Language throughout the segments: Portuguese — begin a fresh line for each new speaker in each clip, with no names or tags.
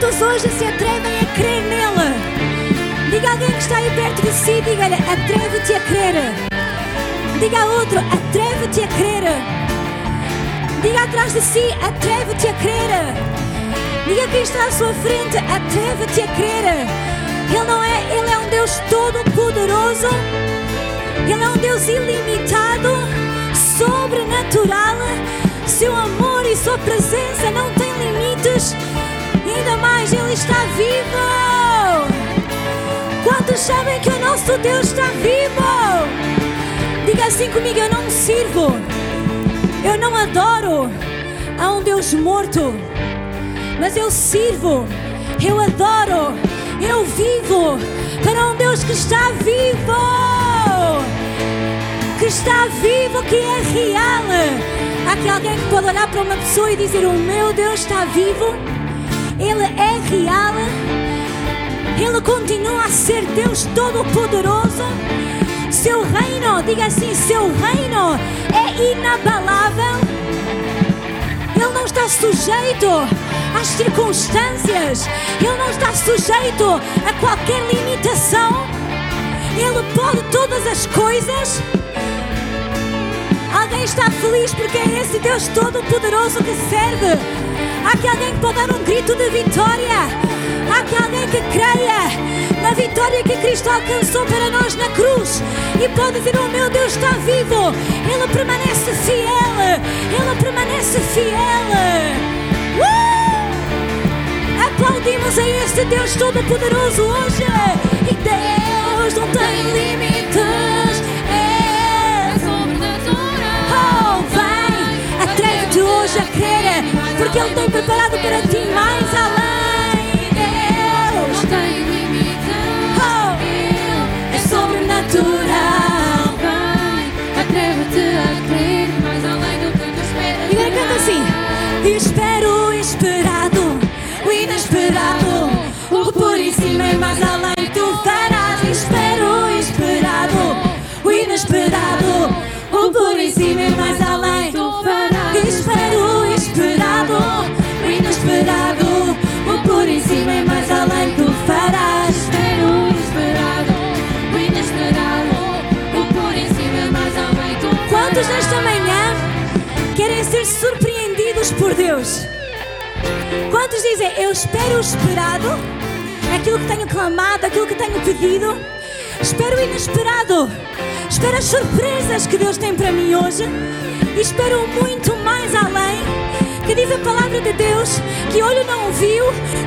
Quantos hoje se atrevem a crer nele? Diga alguém que está aí perto de si, diga-lhe, atreve-te a crer. Diga a outro, atreve-te a crer. Diga atrás de si, atreve-te a crer. Diga quem está à sua frente, atreve-te a crer. Ele não é, ele é um Deus todo-poderoso. Ele é um Deus ilimitado, sobrenatural. Seu amor e sua presença não têm limites. Ainda mais, Ele está vivo. Quantos sabem que o nosso Deus está vivo? Diga assim comigo: eu não sirvo, eu não adoro a um Deus morto, mas eu sirvo, eu adoro, eu vivo para um Deus que está vivo que está vivo, que é real. Há aqui alguém que pode olhar para uma pessoa e dizer: O meu Deus está vivo, Ele é real, Ele continua a ser Deus Todo-Poderoso. Seu reino, diga assim: Seu reino é inabalável. Ele não está sujeito às circunstâncias, Ele não está sujeito a qualquer limitação. Ele pode todas as coisas. Alguém está feliz porque é esse Deus Todo-Poderoso que serve. Aqui alguém que pode dar um grito de vitória. Aqui alguém que creia na vitória que Cristo alcançou para nós na cruz. E pode dizer: O meu Deus está vivo. Ele permanece fiel. Ele permanece fiel. Uh! Aplaudimos a este Deus Todo-Poderoso hoje. E Deus não tem limites. Atreve-te hoje a crer, porque Ele tem preparado para ti mais além. Deus oh, é sobrenatural. E agora canta assim: Espero o esperado, o inesperado, o por em cima e mais além por Deus? Quantos dizem, eu espero o esperado, aquilo que tenho clamado, aquilo que tenho pedido? Espero o inesperado, espero as surpresas que Deus tem para mim hoje e espero muito mais além. Que diz a palavra de Deus que olho não viu,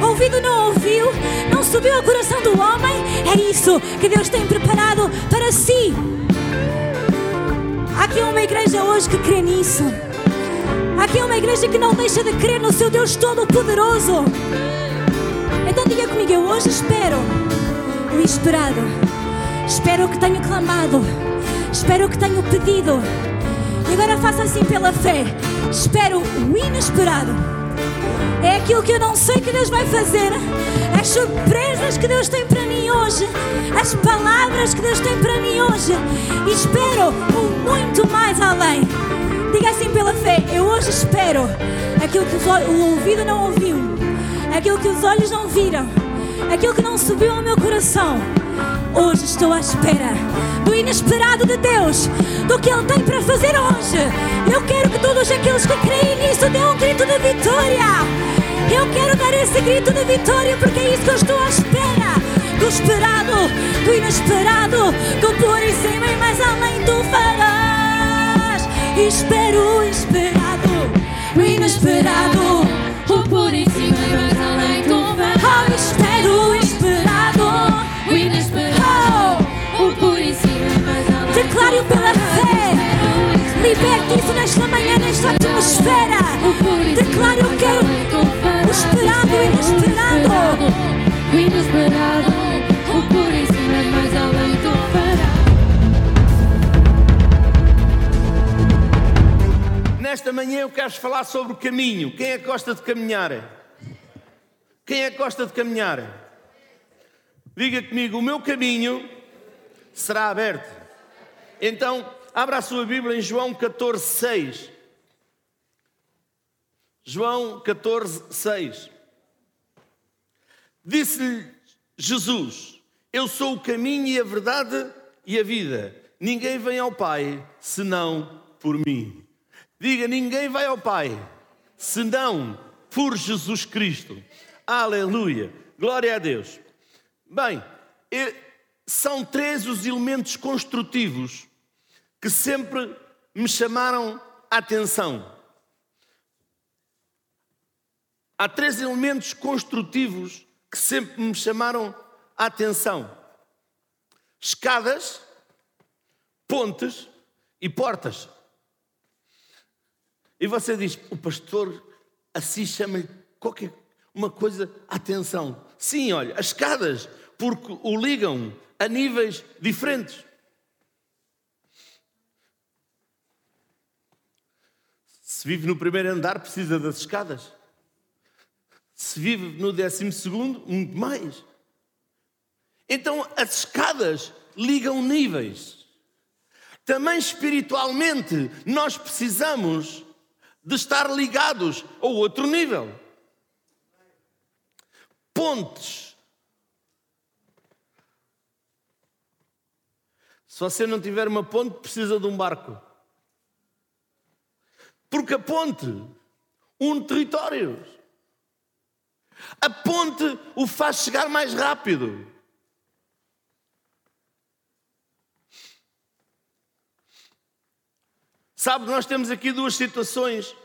ouvido não ouviu, não subiu ao coração do homem. É isso que Deus tem preparado para si. Há aqui uma igreja hoje que crê nisso. Aqui uma igreja que não deixa de crer no seu Deus Todo-Poderoso. Então diga comigo, eu hoje espero o esperado. Espero o que tenho clamado. Espero o que tenho pedido. E agora faça assim pela fé. Espero o inesperado. É aquilo que eu não sei que Deus vai fazer. As surpresas que Deus tem para mim hoje. As palavras que Deus tem para mim hoje. E espero o muito mais além. Diga assim pela fé: Eu hoje espero aquilo que o ouvido não ouviu, aquilo que os olhos não viram, aquilo que não subiu ao meu coração. Hoje estou à espera do inesperado de Deus, do que Ele tem para fazer hoje. Eu quero que todos aqueles que creem nisso dêem um grito de vitória. Eu quero dar esse grito de vitória porque é isso que eu estou à espera. Do esperado, do inesperado, do por em cima e mais além tu farás. Espero esperado, o inesperado. O por em cima e mais além do véu. Oh, ah, espero esperado,
o inesperado. Oh, o por em cima e mais além. Declaro pela ah, fé.
Liberte isso nesta manhã,
nesta atmosfera.
Declaro que ah, o esperado, o inesperado. O inesperado.
Manhã eu quero falar sobre o caminho. Quem é que gosta de caminhar? Quem é que gosta de caminhar? Diga comigo, o meu caminho será aberto. Então, abra a sua Bíblia em João 14, 6. João 14, 6. Disse-lhe Jesus: Eu sou o caminho e a verdade e a vida. Ninguém vem ao Pai senão por mim. Diga: ninguém vai ao Pai senão por Jesus Cristo. Aleluia. Glória a Deus. Bem, são três os elementos construtivos que sempre me chamaram a atenção. Há três elementos construtivos que sempre me chamaram a atenção: escadas, pontes e portas. E você diz, o pastor assim chama-lhe qualquer uma coisa, atenção. Sim, olha, as escadas, porque o ligam a níveis diferentes. Se vive no primeiro andar, precisa das escadas. Se vive no décimo segundo, muito mais. Então as escadas ligam níveis. Também espiritualmente, nós precisamos de estar ligados a outro nível. Pontes. Se você não tiver uma ponte, precisa de um barco. Porque a ponte une territórios. A ponte o faz chegar mais rápido. Sabe, nós temos aqui duas situações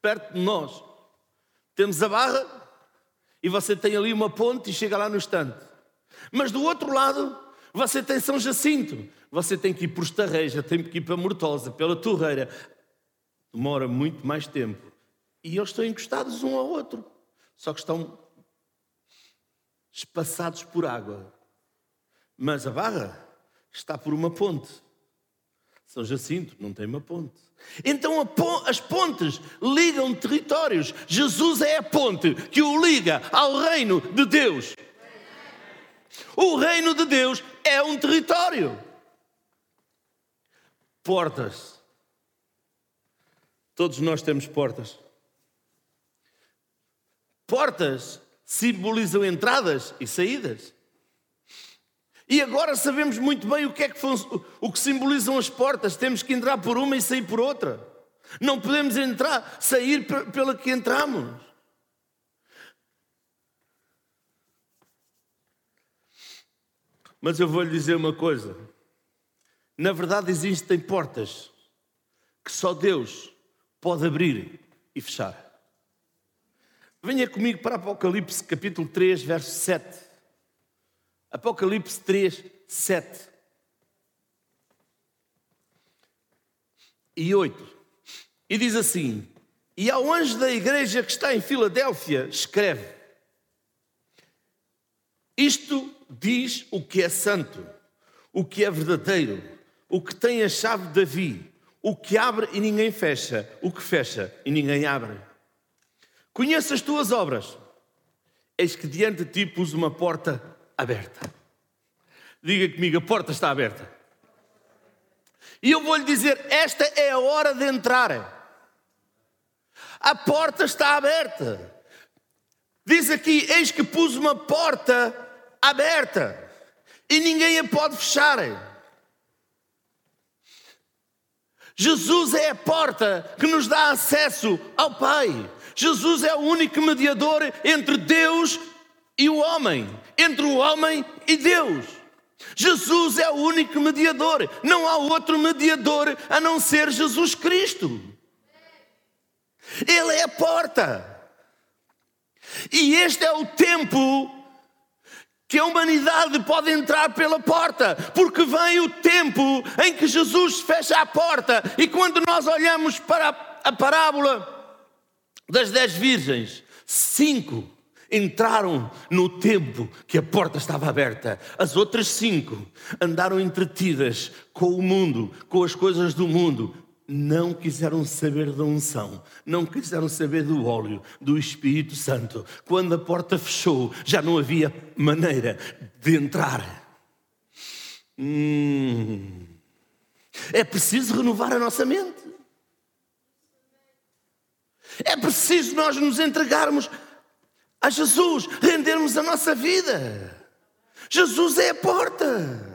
perto de nós. Temos a barra e você tem ali uma ponte e chega lá no estante. Mas do outro lado, você tem São Jacinto. Você tem que ir por Estarreja, tem que ir para Mortosa, pela Torreira. Demora muito mais tempo. E eles estão encostados um ao outro só que estão espaçados por água. Mas a barra está por uma ponte. São Jacinto não tem uma ponte. Então as pontes ligam territórios. Jesus é a ponte que o liga ao reino de Deus. O reino de Deus é um território. Portas. Todos nós temos portas. Portas simbolizam entradas e saídas. E agora sabemos muito bem o que é que, o que simbolizam as portas. Temos que entrar por uma e sair por outra. Não podemos entrar, sair pela que entramos. Mas eu vou lhe dizer uma coisa. Na verdade, existem portas que só Deus pode abrir e fechar. Venha comigo para Apocalipse capítulo 3, verso 7. Apocalipse 3, 7. E 8. E diz assim: E ao anjo da igreja que está em Filadélfia, escreve: Isto diz o que é santo, o que é verdadeiro, o que tem a chave de Davi, o que abre e ninguém fecha, o que fecha e ninguém abre. Conheço as tuas obras. Eis que diante de ti pus uma porta aberta. Diga comigo, a porta está aberta. E eu vou lhe dizer: esta é a hora de entrar. A porta está aberta. Diz aqui: eis que pus uma porta aberta e ninguém a pode fechar. Jesus é a porta que nos dá acesso ao Pai. Jesus é o único mediador entre Deus e o homem, entre o homem e Deus. Jesus é o único mediador, não há outro mediador a não ser Jesus Cristo. Ele é a porta. E este é o tempo que a humanidade pode entrar pela porta, porque vem o tempo em que Jesus fecha a porta, e quando nós olhamos para a parábola das dez virgens, cinco entraram no tempo que a porta estava aberta. As outras cinco andaram entretidas com o mundo, com as coisas do mundo, não quiseram saber da unção, não quiseram saber do óleo, do Espírito Santo. Quando a porta fechou, já não havia maneira de entrar. Hum. É preciso renovar a nossa mente. É preciso nós nos entregarmos a Jesus, rendermos a nossa vida. Jesus é a porta.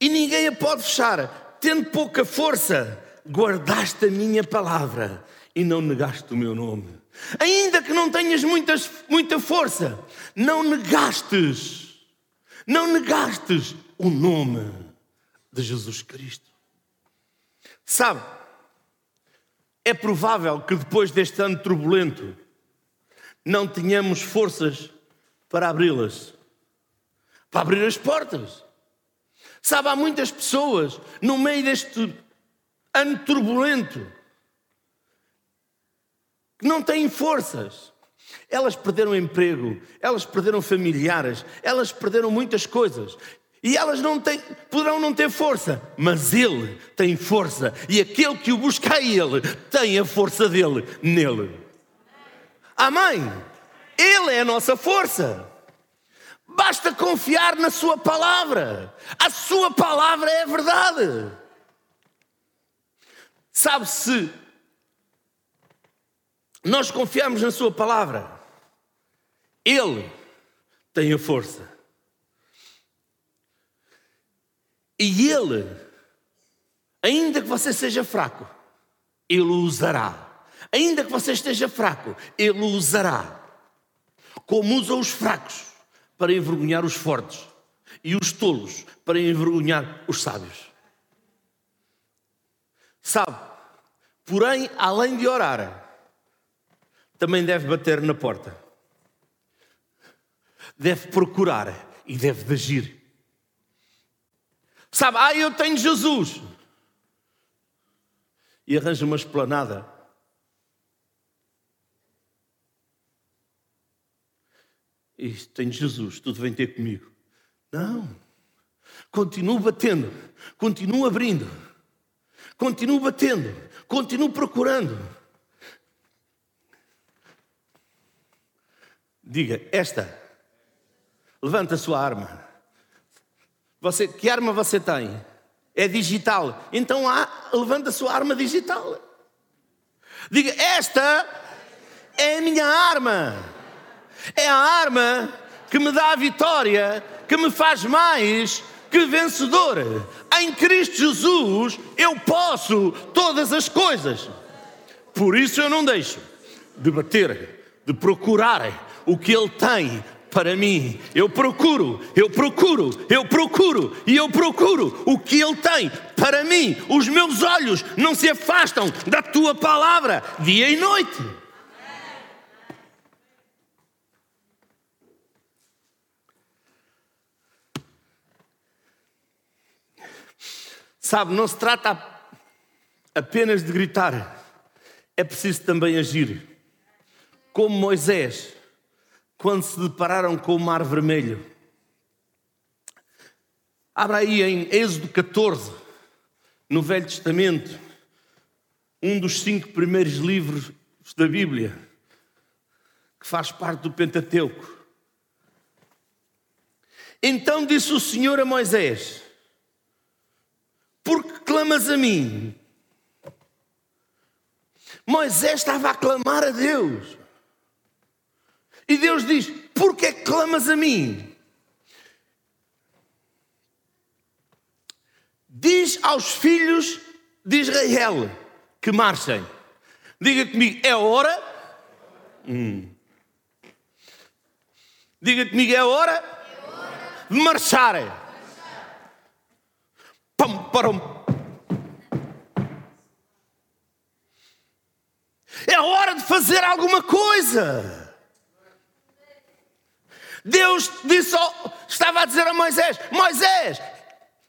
e ninguém a pode fechar. Tendo pouca força, guardaste a minha palavra e não negaste o meu nome. Ainda que não tenhas muitas, muita força, não negastes, não negastes o nome de Jesus Cristo. Sabe, é provável que depois deste ano turbulento não tenhamos forças para abri-las, para abrir as portas. Sabe, há muitas pessoas no meio deste ano turbulento que não têm forças. Elas perderam emprego, elas perderam familiares, elas perderam muitas coisas. E elas não têm, poderão não ter força, mas Ele tem força. E aquele que o busca a Ele tem a força dele nele. Amém? Ele é a nossa força. Basta confiar na Sua palavra. A Sua palavra é a verdade. Sabe se nós confiamos na Sua palavra, Ele tem a força. E Ele, ainda que você seja fraco, Ele o usará. Ainda que você esteja fraco, Ele o usará. Como usa os fracos para envergonhar os fortes e os tolos para envergonhar os sábios. Sabe, porém, além de orar, também deve bater na porta, deve procurar e deve agir. Sabe, ah, eu tenho Jesus. E arranja uma esplanada e tenho Jesus, tudo vem ter comigo. Não. Continuo batendo, continuo abrindo, continuo batendo, continuo procurando. Diga, esta, levanta a sua arma. Você, que arma você tem? É digital. Então há, levanta a sua arma digital. Diga, esta é a minha arma. É a arma que me dá a vitória, que me faz mais que vencedor. Em Cristo Jesus eu posso todas as coisas. Por isso eu não deixo de bater, de procurar o que Ele tem para mim. Eu procuro, eu procuro, eu procuro e eu procuro o que Ele tem para mim. Os meus olhos não se afastam da tua palavra dia e noite. Sabe, não se trata apenas de gritar, é preciso também agir. Como Moisés, quando se depararam com o Mar Vermelho. Abra aí em Êxodo 14, no Velho Testamento, um dos cinco primeiros livros da Bíblia, que faz parte do Pentateuco. Então disse o Senhor a Moisés: porque clamas a mim? Moisés estava a clamar a Deus. E Deus diz: Por que clamas a mim? Diz aos filhos de Israel que marchem. Diga comigo, é hora? Hum. Diga comigo, é hora, é hora. de marcharem. Param. É hora de fazer alguma coisa. Deus disse, ao- estava a dizer a Moisés: Moisés,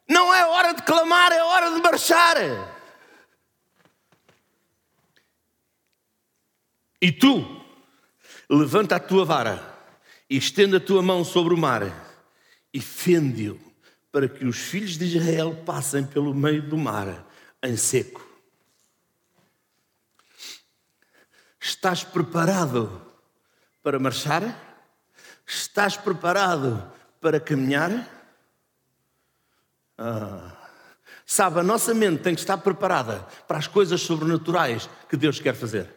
não é hora de clamar, é hora de marchar. E tu, levanta a tua vara e estende a tua mão sobre o mar e fende-o para que os filhos de Israel passem pelo meio do mar em seco. Estás preparado para marchar? Estás preparado para caminhar? Ah. Sabe, a nossa mente tem que estar preparada para as coisas sobrenaturais que Deus quer fazer.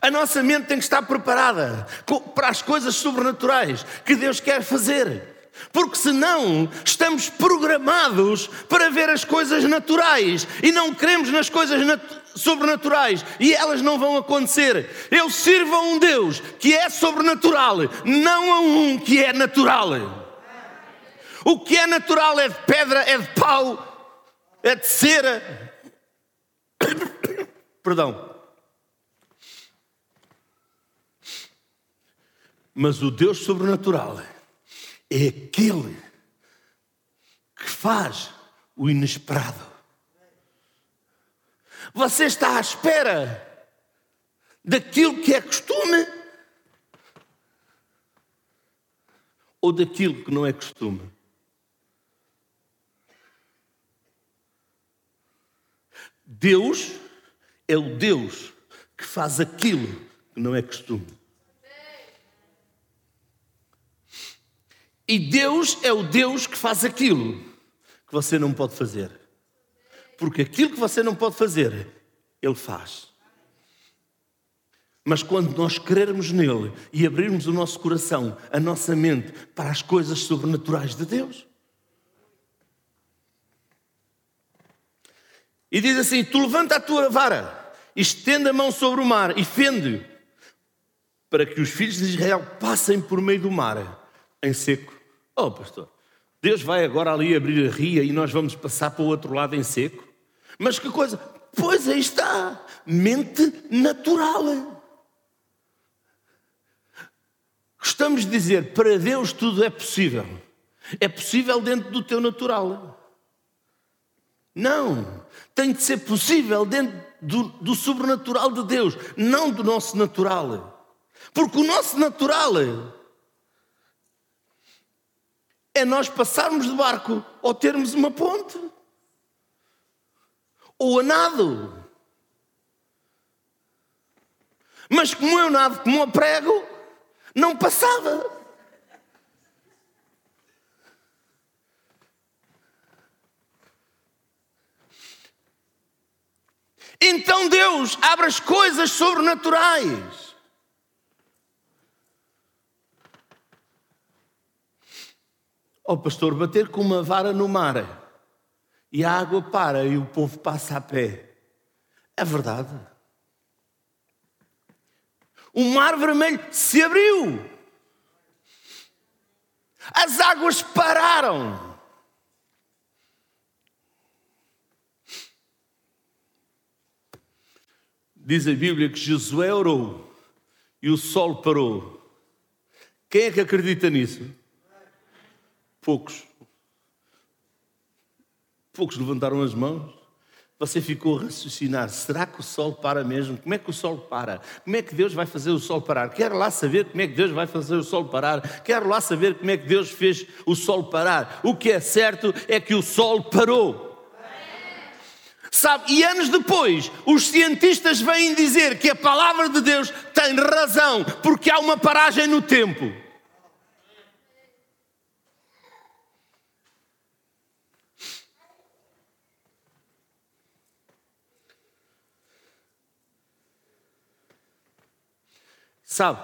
A nossa mente tem que estar preparada para as coisas sobrenaturais que Deus quer fazer. Porque senão estamos programados para ver as coisas naturais e não queremos nas coisas nat- sobrenaturais e elas não vão acontecer. Eu sirvo a um Deus que é sobrenatural, não a um que é natural. O que é natural é de pedra, é de pau, é de cera. Perdão. Mas o Deus sobrenatural é aquele que faz o inesperado. Você está à espera daquilo que é costume ou daquilo que não é costume? Deus é o Deus que faz aquilo que não é costume. E Deus é o Deus que faz aquilo que você não pode fazer. Porque aquilo que você não pode fazer, Ele faz. Mas quando nós crermos nele e abrirmos o nosso coração, a nossa mente para as coisas sobrenaturais de Deus. E diz assim: Tu levanta a tua vara, estende a mão sobre o mar e fende-o, para que os filhos de Israel passem por meio do mar em seco. Oh, pastor, Deus vai agora ali abrir a ria e nós vamos passar para o outro lado em seco? Mas que coisa? Pois aí está, mente natural. Gostamos de dizer, para Deus tudo é possível. É possível dentro do teu natural. Não, tem de ser possível dentro do, do sobrenatural de Deus, não do nosso natural. Porque o nosso natural é nós passarmos de barco ou termos uma ponte. Ou a nado. Mas como eu nado como a prego, não passava. Então Deus abre as coisas sobrenaturais. Oh, pastor, bater com uma vara no mar e a água para e o povo passa a pé. É verdade. O mar vermelho se abriu. As águas pararam. Diz a Bíblia que Josué orou e o sol parou. Quem é que acredita nisso? Poucos. Poucos levantaram as mãos. Você ficou a raciocinar: será que o sol para mesmo? Como é que o sol para? Como é que Deus vai fazer o sol parar? Quero lá saber como é que Deus vai fazer o sol parar. Quero lá saber como é que Deus fez o sol parar. O que é certo é que o sol parou. Sabe, e anos depois, os cientistas vêm dizer que a palavra de Deus tem razão, porque há uma paragem no tempo. Sabe,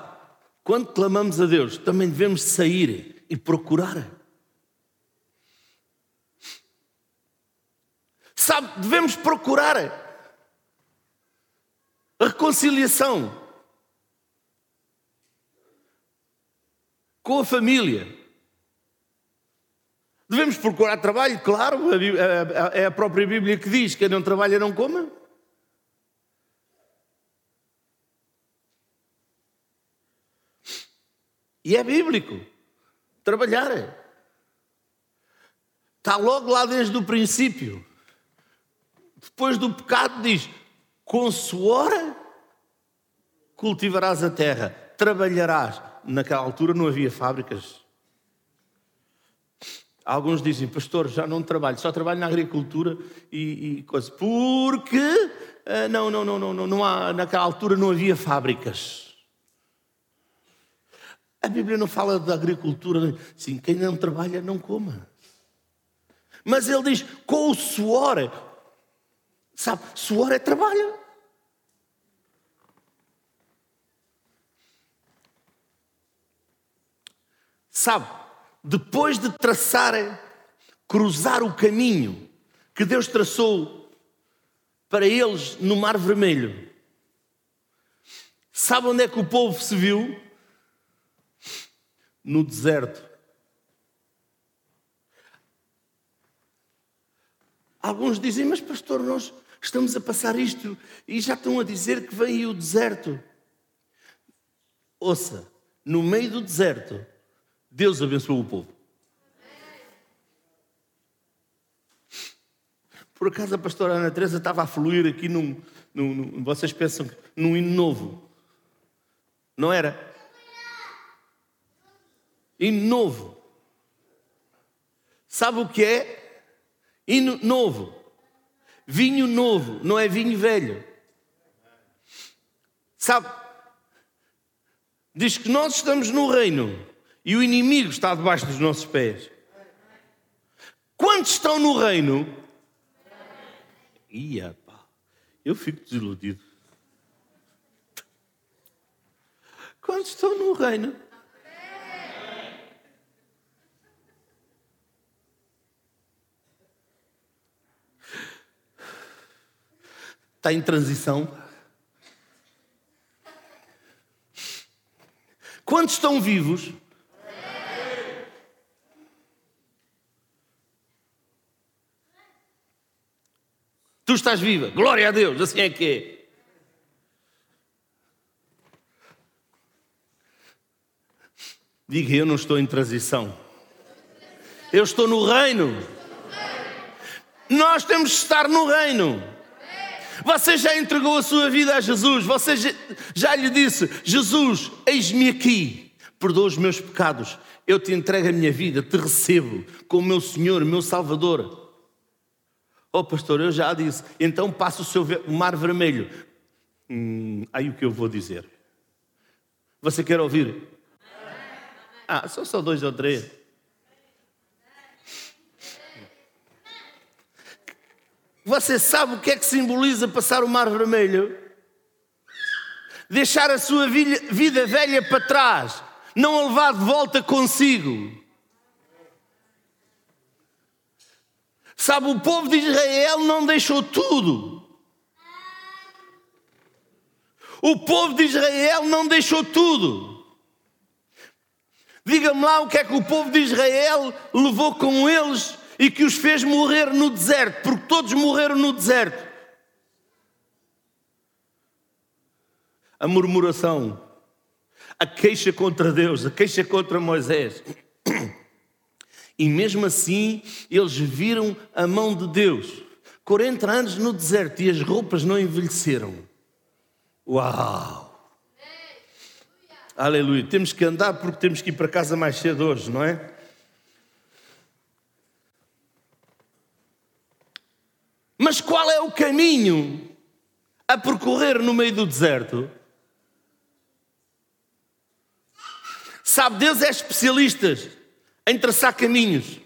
quando clamamos a Deus, também devemos sair e procurar. Sabe, devemos procurar a reconciliação com a família. Devemos procurar trabalho, claro, é a própria Bíblia que diz: quem não trabalha não coma. E é bíblico. Trabalhar. Está logo lá desde o princípio. Depois do pecado diz: com suor cultivarás a terra, trabalharás. Naquela altura não havia fábricas. Alguns dizem, pastor, já não trabalho, só trabalho na agricultura e, e coisa. Porque uh, não, não, não, não, não, não há, naquela altura não havia fábricas. A Bíblia não fala da agricultura, sim, quem não trabalha não coma. Mas ele diz, com o suor, sabe, suor é trabalho. Sabe, depois de traçarem, cruzar o caminho que Deus traçou para eles no Mar Vermelho, sabe onde é que o povo se viu? No deserto. Alguns dizem, mas pastor, nós estamos a passar isto e já estão a dizer que vem aí o deserto. Ouça, no meio do deserto Deus abençoou o povo. Por acaso a pastora Ana Teresa estava a fluir aqui num, num, num vocês pensam, num hino novo. Não era? Hino novo. Sabe o que é? Hino novo. Vinho novo, não é vinho velho. Sabe? Diz que nós estamos no reino e o inimigo está debaixo dos nossos pés. Quantos estão no reino? Ia, pá, eu fico desiludido. Quantos estão no reino? Está em transição. Quantos estão vivos? Tu estás viva. Glória a Deus. Assim é que é. Diga, eu não estou em transição. Eu estou no reino. Nós temos de estar no reino. Você já entregou a sua vida a Jesus. Você já lhe disse: Jesus, eis-me aqui. Perdoa os meus pecados. Eu te entrego a minha vida. Te recebo como meu Senhor, meu Salvador. Oh, pastor, eu já disse, então passa o seu mar vermelho. Hum, aí o que eu vou dizer? Você quer ouvir? Ah, são só dois ou três. Você sabe o que é que simboliza passar o mar vermelho? Deixar a sua vida velha para trás, não a levar de volta consigo. Sabe, o povo de Israel não deixou tudo. O povo de Israel não deixou tudo. Diga-me lá o que é que o povo de Israel levou com eles e que os fez morrer no deserto, porque todos morreram no deserto. A murmuração, a queixa contra Deus, a queixa contra Moisés. E mesmo assim, eles viram a mão de Deus. 40 anos no deserto e as roupas não envelheceram. Uau! Aleluia. Temos que andar porque temos que ir para casa mais cedo hoje, não é? Mas qual é o caminho a percorrer no meio do deserto? Sabe, Deus é especialista em traçar caminhos.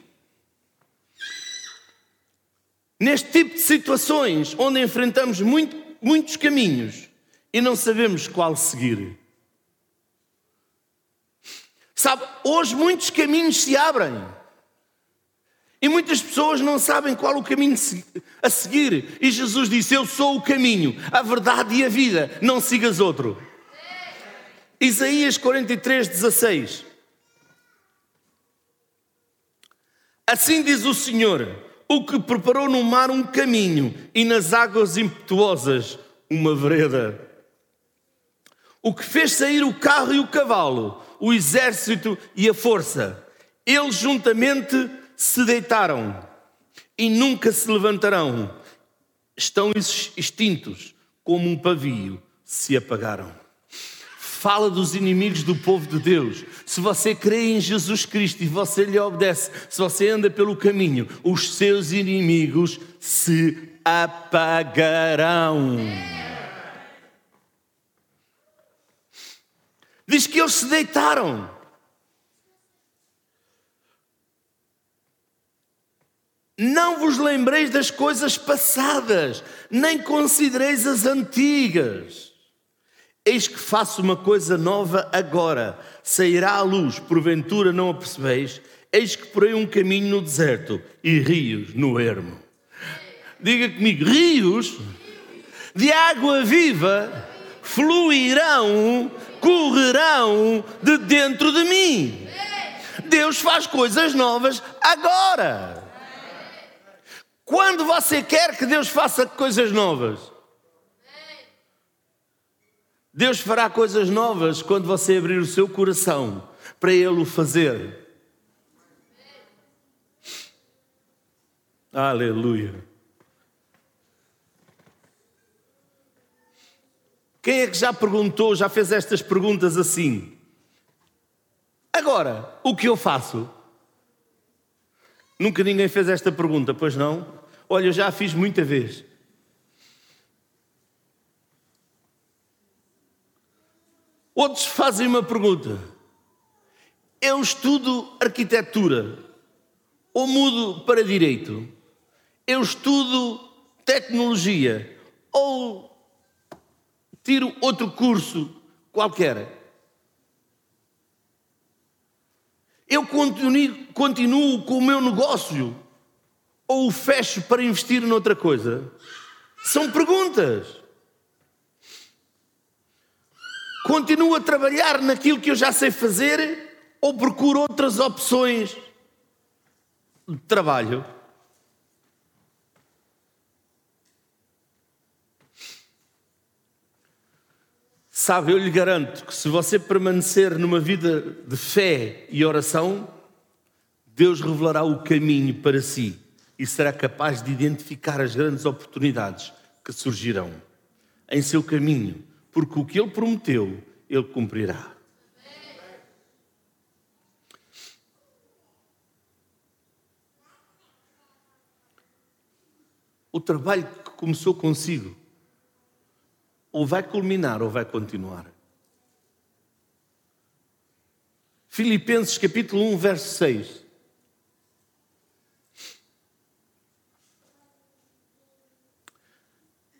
Neste tipo de situações, onde enfrentamos muito, muitos caminhos e não sabemos qual seguir. Sabe, hoje muitos caminhos se abrem. E muitas pessoas não sabem qual o caminho a seguir. E Jesus disse: Eu sou o caminho, a verdade e a vida, não sigas outro. Isaías 43, 16. Assim diz o Senhor, o que preparou no mar um caminho e nas águas impetuosas uma vereda. O que fez sair o carro e o cavalo, o exército e a força. Eles juntamente se deitaram e nunca se levantarão. Estão extintos como um pavio, se apagaram fala dos inimigos do povo de Deus. Se você crê em Jesus Cristo e você lhe obedece, se você anda pelo caminho, os seus inimigos se apagarão. Diz que eles se deitaram. Não vos lembreis das coisas passadas, nem considereis as antigas. Eis que faço uma coisa nova agora, sairá à luz, porventura não a percebeis? Eis que porei um caminho no deserto e rios no ermo. Diga comigo: rios de água viva fluirão, correrão de dentro de mim. Deus faz coisas novas agora. Quando você quer que Deus faça coisas novas? Deus fará coisas novas quando você abrir o seu coração para Ele o fazer. Aleluia. Quem é que já perguntou, já fez estas perguntas assim? Agora, o que eu faço? Nunca ninguém fez esta pergunta, pois não? Olha, eu já a fiz muita vez. Outros fazem uma pergunta: eu estudo arquitetura ou mudo para direito? Eu estudo tecnologia ou tiro outro curso qualquer? Eu continuo, continuo com o meu negócio ou o fecho para investir noutra coisa? São perguntas. Continuo a trabalhar naquilo que eu já sei fazer ou procuro outras opções de trabalho? Sabe, eu lhe garanto que se você permanecer numa vida de fé e oração, Deus revelará o caminho para si e será capaz de identificar as grandes oportunidades que surgirão em seu caminho porque o que ele prometeu, ele cumprirá. O trabalho que começou consigo, ou vai culminar ou vai continuar. Filipenses capítulo 1, verso 6.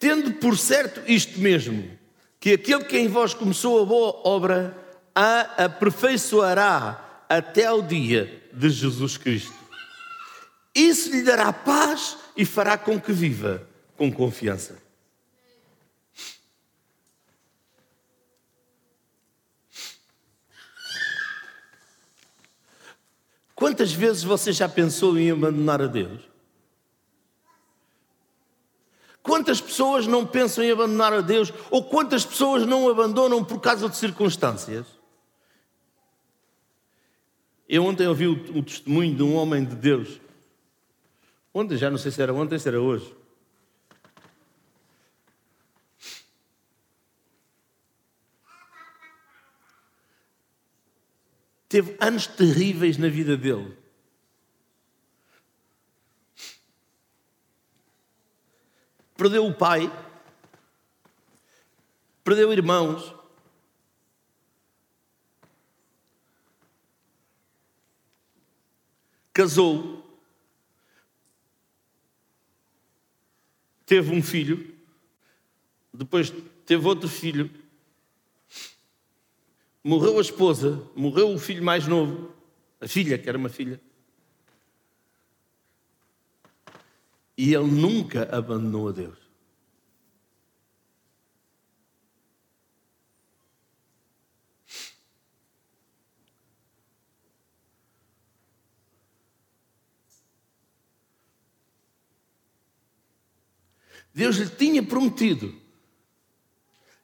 Tendo por certo isto mesmo, que aquele que em vós começou a boa obra a aperfeiçoará até ao dia de Jesus Cristo. Isso lhe dará paz e fará com que viva com confiança. Quantas vezes você já pensou em abandonar a Deus? Quantas pessoas não pensam em abandonar a Deus? Ou quantas pessoas não abandonam por causa de circunstâncias? Eu ontem ouvi o, testemunho de um homem de Deus. Ontem, já não sei se era ontem, se era hoje. Teve anos terríveis na vida dele. perdeu o pai, perdeu irmãos. Casou, teve um filho, depois teve outro filho, morreu a esposa, morreu o filho mais novo, a filha, que era uma filha. E ele nunca abandonou a Deus. Deus lhe tinha prometido,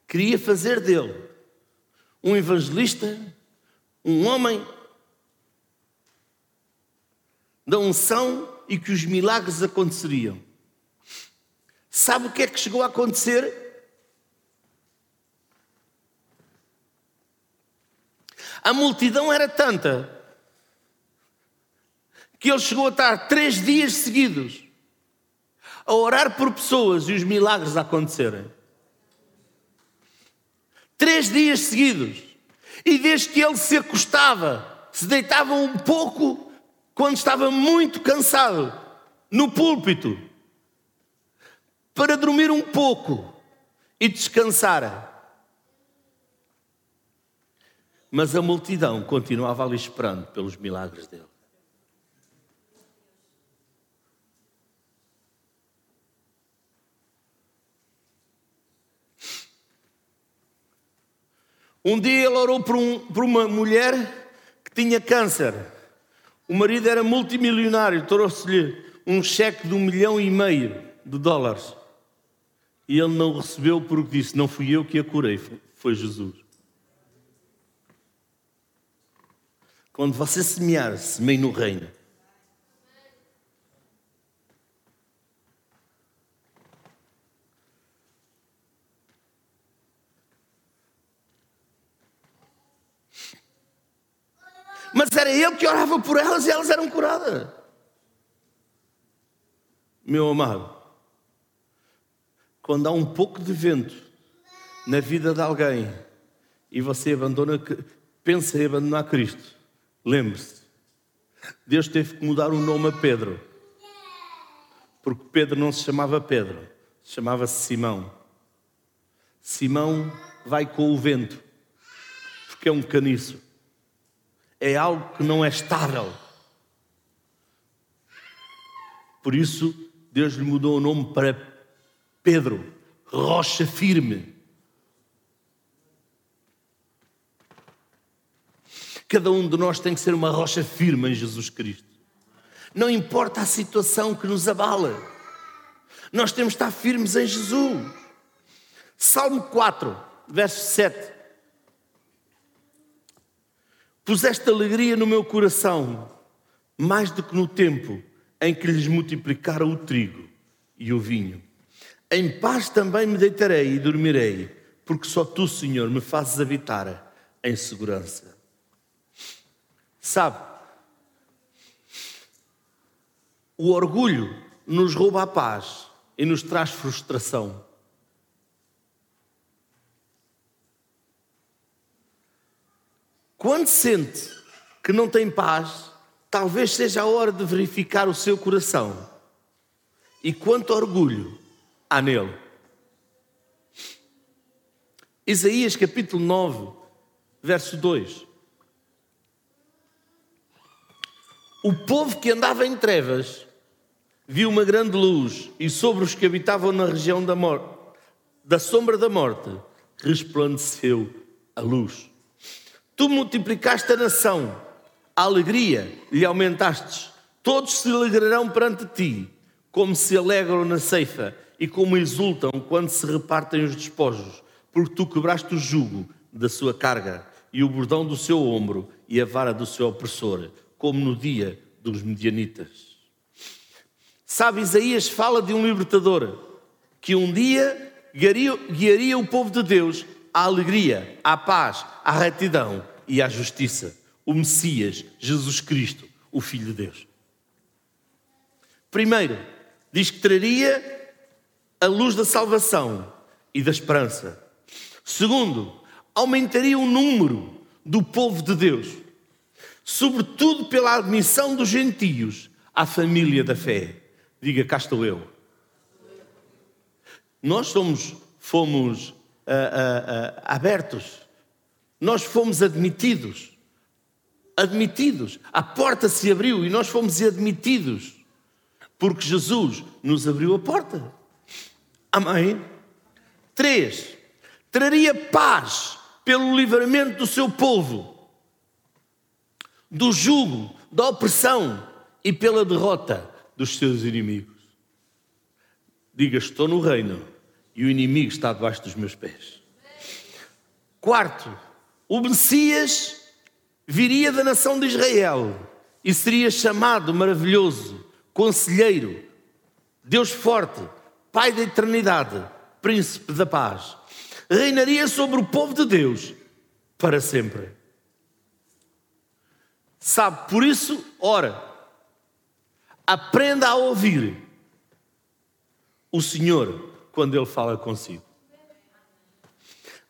queria fazer dele um evangelista, um homem da unção e que os milagres aconteceriam. Sabe o que é que chegou a acontecer? A multidão era tanta que ele chegou a estar três dias seguidos a orar por pessoas e os milagres a acontecerem. Três dias seguidos. E desde que ele se acostava, se deitava um pouco quando estava muito cansado no púlpito para dormir um pouco e descansar. Mas a multidão continuava ali esperando pelos milagres dele. Um dia ele orou por, um, por uma mulher que tinha câncer. O marido era multimilionário, trouxe-lhe um cheque de um milhão e meio de dólares. E ele não recebeu porque disse: Não fui eu que a curei, foi Jesus. Quando você semear, semeie no reino. Mas era ele que orava por elas e elas eram curadas. Meu amado, quando há um pouco de vento na vida de alguém e você abandona, pensa em abandonar Cristo, lembre-se, Deus teve que mudar o nome a Pedro. Porque Pedro não se chamava Pedro, chamava-se Simão. Simão vai com o vento, porque é um caniço é algo que não é estável. Por isso, Deus lhe mudou o nome para Pedro, rocha firme. Cada um de nós tem que ser uma rocha firme em Jesus Cristo. Não importa a situação que nos abala, nós temos de estar firmes em Jesus. Salmo 4, verso 7. Puseste alegria no meu coração, mais do que no tempo em que lhes multiplicaram o trigo e o vinho. Em paz também me deitarei e dormirei, porque só tu, Senhor, me fazes habitar em segurança. Sabe, o orgulho nos rouba a paz e nos traz frustração. Quando sente que não tem paz, talvez seja a hora de verificar o seu coração e quanto orgulho há nele. Isaías capítulo 9, verso 2. O povo que andava em trevas viu uma grande luz, e sobre os que habitavam na região da, morte, da sombra da morte resplandeceu a luz. Tu multiplicaste a nação, a alegria lhe aumentastes. Todos se alegrarão perante ti, como se alegram na ceifa e como exultam quando se repartem os despojos, porque tu quebraste o jugo da sua carga e o bordão do seu ombro e a vara do seu opressor, como no dia dos medianitas. Sabe, Isaías fala de um libertador que um dia guiaria, guiaria o povo de Deus à alegria, à paz, à retidão e à justiça. O Messias, Jesus Cristo, o Filho de Deus. Primeiro, diz que traria a luz da salvação e da esperança. Segundo, aumentaria o número do povo de Deus, sobretudo pela admissão dos gentios à família da fé. Diga, cá estou eu. Nós somos, fomos uh, uh, uh, abertos nós fomos admitidos. Admitidos. A porta se abriu e nós fomos admitidos. Porque Jesus nos abriu a porta. Amém? Três, traria paz pelo livramento do seu povo, do jugo, da opressão e pela derrota dos seus inimigos. Diga: Estou no reino e o inimigo está debaixo dos meus pés. Quarto, o Messias viria da nação de Israel e seria chamado maravilhoso, conselheiro, Deus forte, Pai da eternidade, príncipe da paz. Reinaria sobre o povo de Deus para sempre. Sabe, por isso, ora, aprenda a ouvir o Senhor quando Ele fala consigo.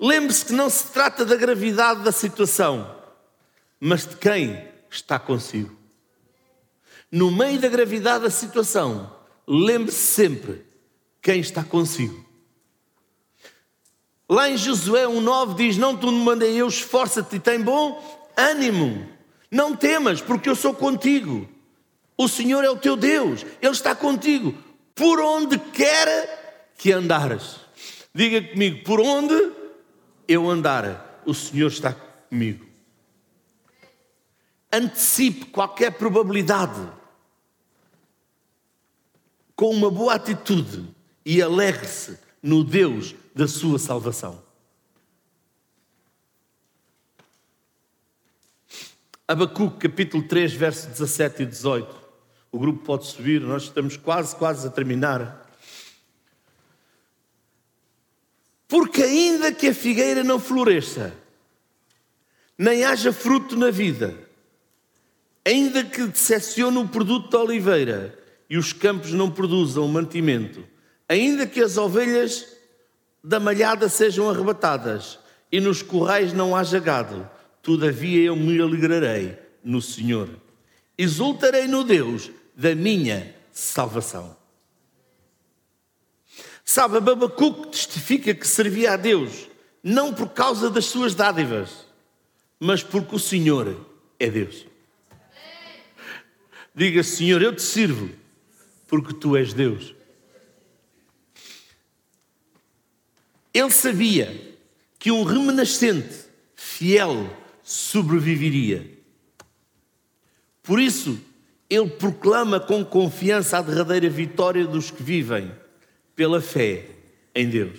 Lembre-se que não se trata da gravidade da situação, mas de quem está consigo. No meio da gravidade da situação, lembre-se sempre quem está consigo. Lá em Josué 1,9 diz: Não tu me mandei eu, esforça-te e tem bom ânimo. Não temas, porque eu sou contigo. O Senhor é o teu Deus, Ele está contigo, por onde quer que andares. Diga comigo, por onde eu andar, o Senhor está comigo. Antecipe qualquer probabilidade com uma boa atitude e alegre-se no Deus da sua salvação. Abacuque, capítulo 3, versos 17 e 18. O grupo pode subir, nós estamos quase, quase a terminar. Porque ainda que a figueira não floresça, nem haja fruto na vida, ainda que decepcione o produto da oliveira e os campos não produzam mantimento, ainda que as ovelhas da malhada sejam arrebatadas e nos currais não haja gado, todavia eu me alegrarei no Senhor. Exultarei no Deus da minha salvação. Sabe, Abacuque testifica que servia a Deus não por causa das suas dádivas, mas porque o Senhor é Deus. Diga, Senhor, eu te sirvo porque tu és Deus. Ele sabia que um remanescente fiel sobreviveria. Por isso, ele proclama com confiança a derradeira vitória dos que vivem pela fé em Deus.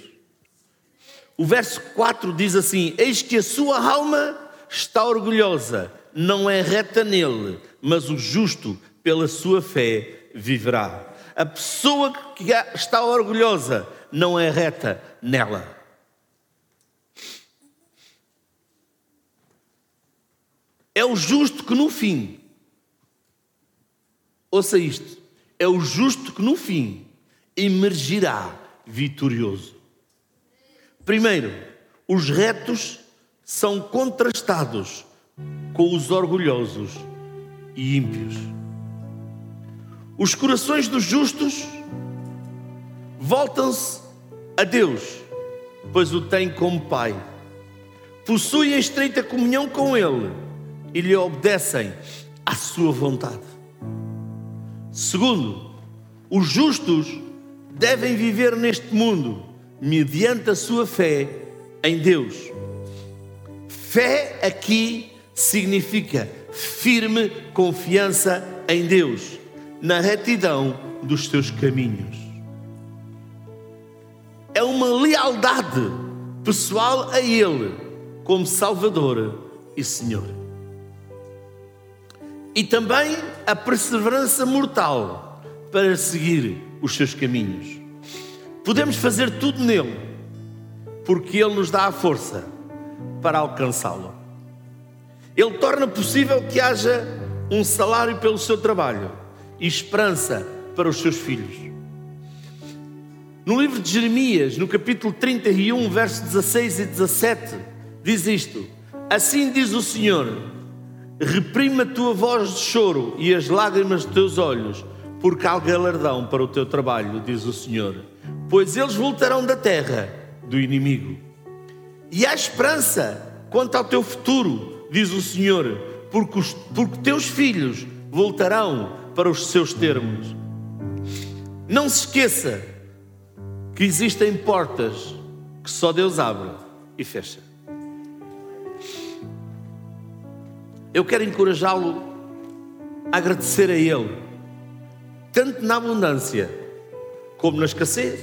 O verso 4 diz assim: Eis que a sua alma está orgulhosa, não é reta nele, mas o justo pela sua fé viverá. A pessoa que está orgulhosa não é reta nela. É o justo que no fim, ouça isto, é o justo que no fim emergirá vitorioso. Primeiro, os retos são contrastados com os orgulhosos e ímpios. Os corações dos justos voltam-se a Deus, pois o têm como Pai. Possuem estreita comunhão com Ele e lhe obedecem à sua vontade. Segundo, os justos devem viver neste mundo mediante a sua fé em Deus. Fé aqui significa firme confiança em Deus, na retidão dos teus caminhos. É uma lealdade pessoal a Ele, como Salvador e Senhor. E também a perseverança mortal para seguir os seus caminhos. Podemos fazer tudo nele, porque ele nos dá a força para alcançá-lo. Ele torna possível que haja um salário pelo seu trabalho e esperança para os seus filhos. No livro de Jeremias, no capítulo 31, versos 16 e 17, diz isto: Assim diz o Senhor: reprima a tua voz de choro e as lágrimas dos teus olhos, porque há galardão para o teu trabalho, diz o Senhor, pois eles voltarão da terra do inimigo. E há esperança quanto ao teu futuro, diz o Senhor, porque, os, porque teus filhos voltarão para os seus termos. Não se esqueça que existem portas que só Deus abre e fecha. Eu quero encorajá-lo a agradecer a Ele tanto na abundância como na escassez,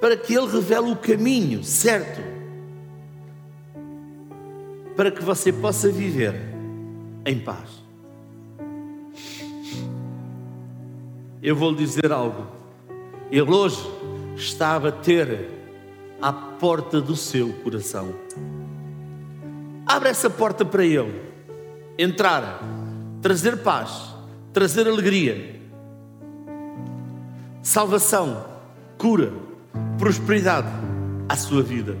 para que Ele revele o caminho certo. para que você possa viver em paz. Eu vou lhe dizer algo. Ele hoje está a bater à porta do seu coração. Abre essa porta para ele. Entrar, trazer paz, trazer alegria, salvação, cura, prosperidade à sua vida.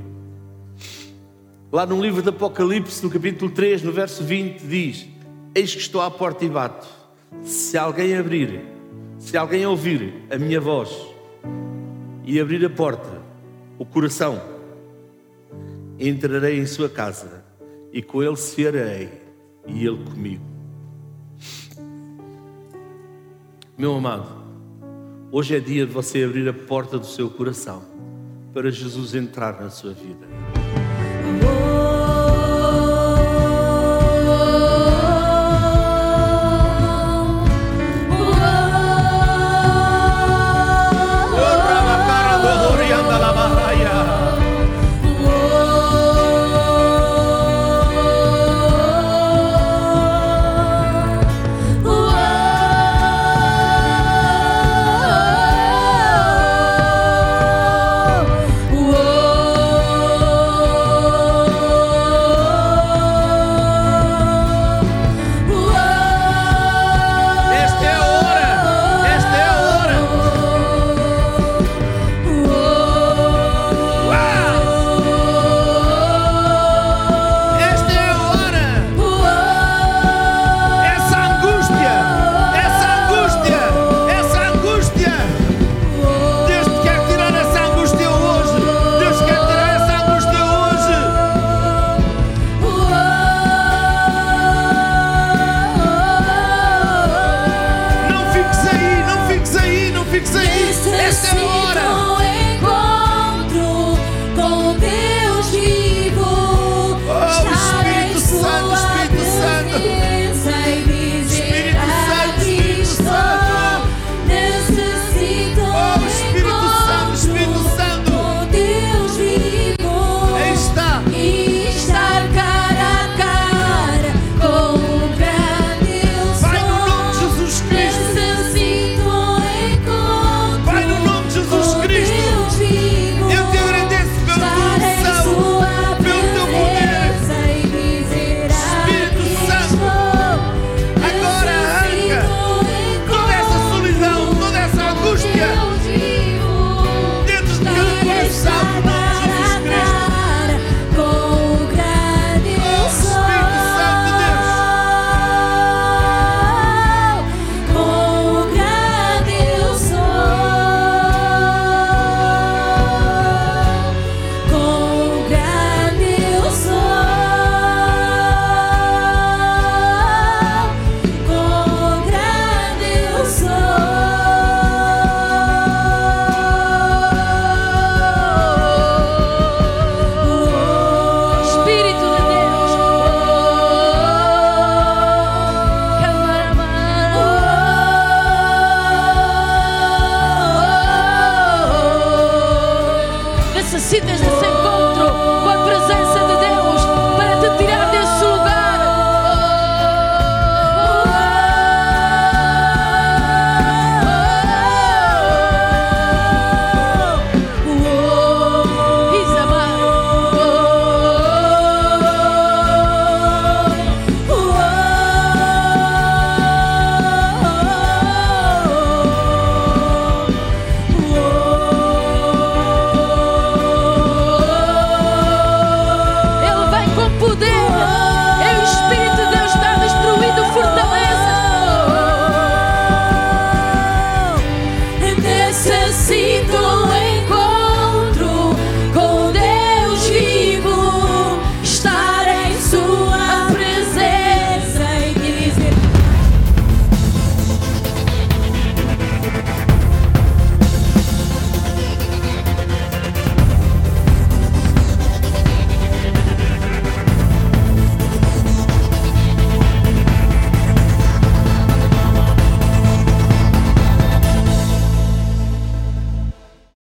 Lá no livro do Apocalipse, no capítulo 3, no verso 20, diz: Eis que estou à porta e bato. Se alguém abrir, se alguém ouvir a minha voz e abrir a porta, o coração, entrarei em sua casa e com ele cearei e ele comigo. Meu amado, hoje é dia de você abrir a porta do seu coração para Jesus entrar na sua vida.